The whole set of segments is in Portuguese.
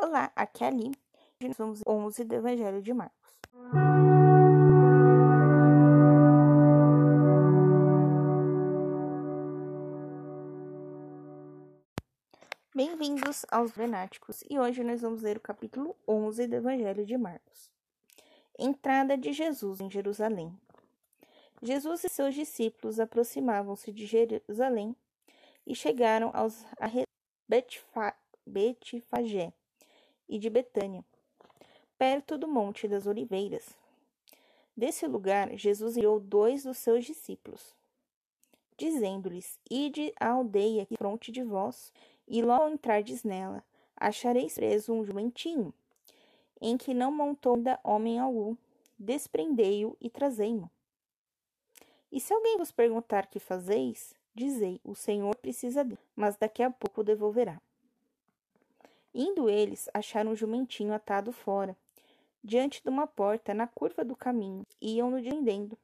Olá, aqui é a nós vamos 11 do Evangelho de Marcos. Bem-vindos aos Venáticos e hoje nós vamos ler o capítulo 11 do Evangelho de Marcos. Entrada de Jesus em Jerusalém. Jesus e seus discípulos aproximavam-se de Jerusalém e chegaram aos a Betfagé e de Betânia, perto do Monte das Oliveiras. Desse lugar, Jesus enviou dois dos seus discípulos, dizendo-lhes: Ide à aldeia que fronte de vós, e logo entrardes nela, achareis preso um jumentinho, em que não montou ainda homem algum. Desprendei-o e trazei-mo. E se alguém vos perguntar que fazeis, dizei: O Senhor precisa dele, mas daqui a pouco devolverá. Indo eles, acharam um jumentinho atado fora, diante de uma porta, na curva do caminho, e iam-no vendendo.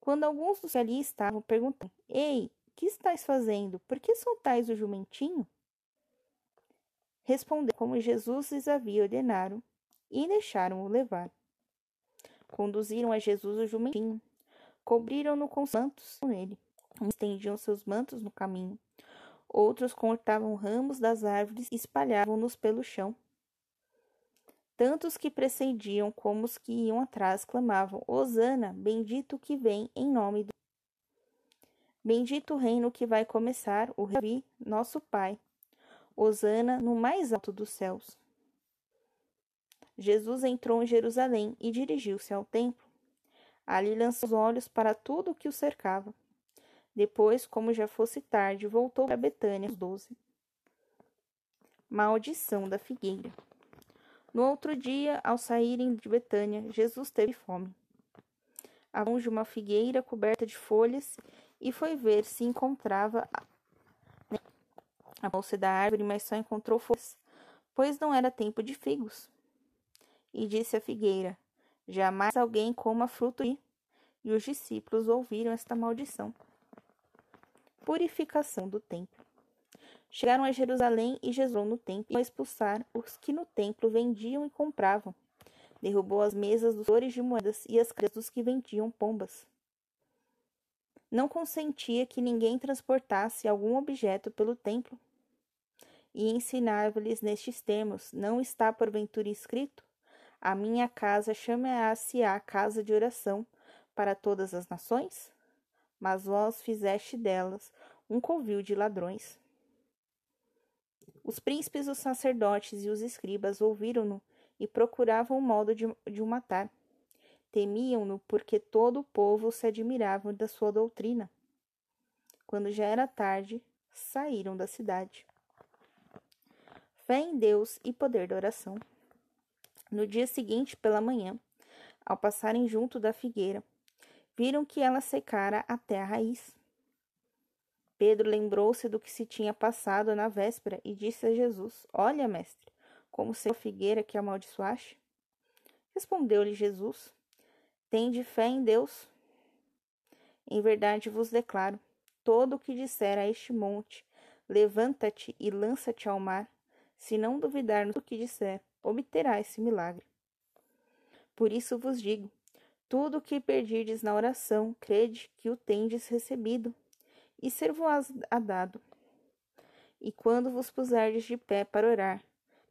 Quando alguns dos que ali estavam perguntaram: Ei, que estáis fazendo? Por que soltais o jumentinho? Respondeu como Jesus lhes havia ordenado, e deixaram-o levar. Conduziram a Jesus o jumentinho, cobriram-no com mantos nele, estendiam seus mantos no caminho Outros cortavam ramos das árvores e espalhavam-nos pelo chão. Tanto os que precediam como os que iam atrás clamavam: Hosana, bendito que vem em nome do. Bendito o reino que vai começar, o Rei, nosso Pai. Hosana no mais alto dos céus. Jesus entrou em Jerusalém e dirigiu-se ao templo. Ali lançou os olhos para tudo o que o cercava depois, como já fosse tarde, voltou para Betânia aos doze. Maldição da figueira. No outro dia, ao saírem de Betânia, Jesus teve fome. Longe uma figueira coberta de folhas e foi ver se encontrava a bolsa da árvore, mas só encontrou folhas, pois não era tempo de figos. E disse a figueira: Jamais alguém coma fruto E os discípulos ouviram esta maldição purificação do templo. Chegaram a Jerusalém e Jesus no templo e expulsar os que no templo vendiam e compravam. Derrubou as mesas dos senhores de moedas e as casas dos que vendiam pombas. Não consentia que ninguém transportasse algum objeto pelo templo. E ensinava-lhes nestes termos: Não está porventura escrito? A minha casa chama-se-á casa de oração para todas as nações? Mas vós fizeste delas um covil de ladrões. Os príncipes, os sacerdotes e os escribas ouviram-no e procuravam o modo de, de o matar. Temiam-no porque todo o povo se admirava da sua doutrina. Quando já era tarde, saíram da cidade. Fé em Deus e poder da oração. No dia seguinte, pela manhã, ao passarem junto da figueira, viram que ela secara até a raiz. Pedro lembrou-se do que se tinha passado na véspera e disse a Jesus: Olha, mestre, como se a figueira que amaldiçoaste. Respondeu-lhe Jesus: Tende fé em Deus. Em verdade vos declaro: todo o que disser a este monte, levanta-te e lança-te ao mar, se não duvidar no que disser, obterá esse milagre. Por isso vos digo: tudo o que perdirdes na oração, crede que o tendes recebido, e ser-vos a dado. E quando vos puserdes de pé para orar,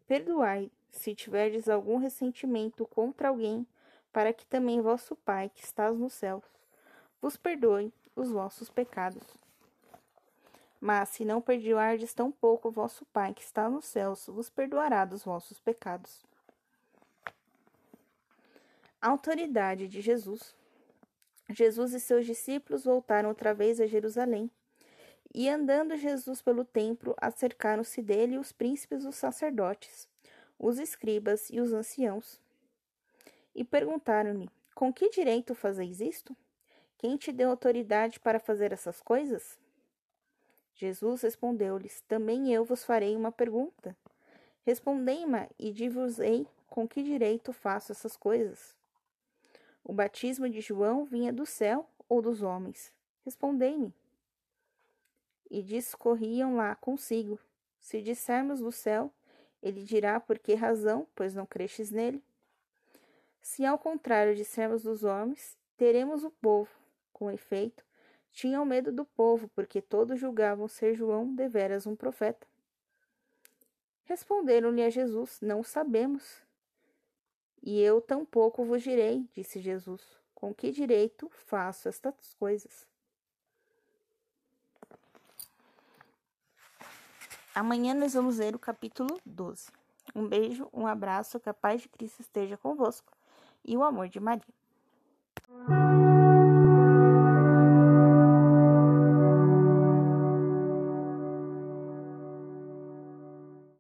perdoai, se tiverdes algum ressentimento contra alguém, para que também vosso Pai, que estás nos céus, vos perdoe os vossos pecados. Mas se não perdoardes tão pouco vosso Pai, que está nos céus, vos perdoará dos vossos pecados autoridade de Jesus. Jesus e seus discípulos voltaram outra vez a Jerusalém. E andando Jesus pelo templo, acercaram-se dele os príncipes os sacerdotes, os escribas e os anciãos. E perguntaram-lhe: Com que direito fazeis isto? Quem te deu autoridade para fazer essas coisas? Jesus respondeu-lhes: Também eu vos farei uma pergunta. Respondei-me e dir-vos-ei com que direito faço essas coisas. O batismo de João vinha do céu ou dos homens? Respondei-me. E discorriam lá consigo: Se dissermos do céu, Ele dirá por que razão, pois não crestes nele? Se ao contrário dissermos dos homens, teremos o povo. Com efeito, tinham medo do povo, porque todos julgavam ser João deveras um profeta. Responderam-lhe a Jesus: Não sabemos. E eu tampouco vos direi, disse Jesus, com que direito faço estas coisas. Amanhã nós vamos ler o capítulo 12. Um beijo, um abraço, que a paz de Cristo esteja convosco e o amor de Maria.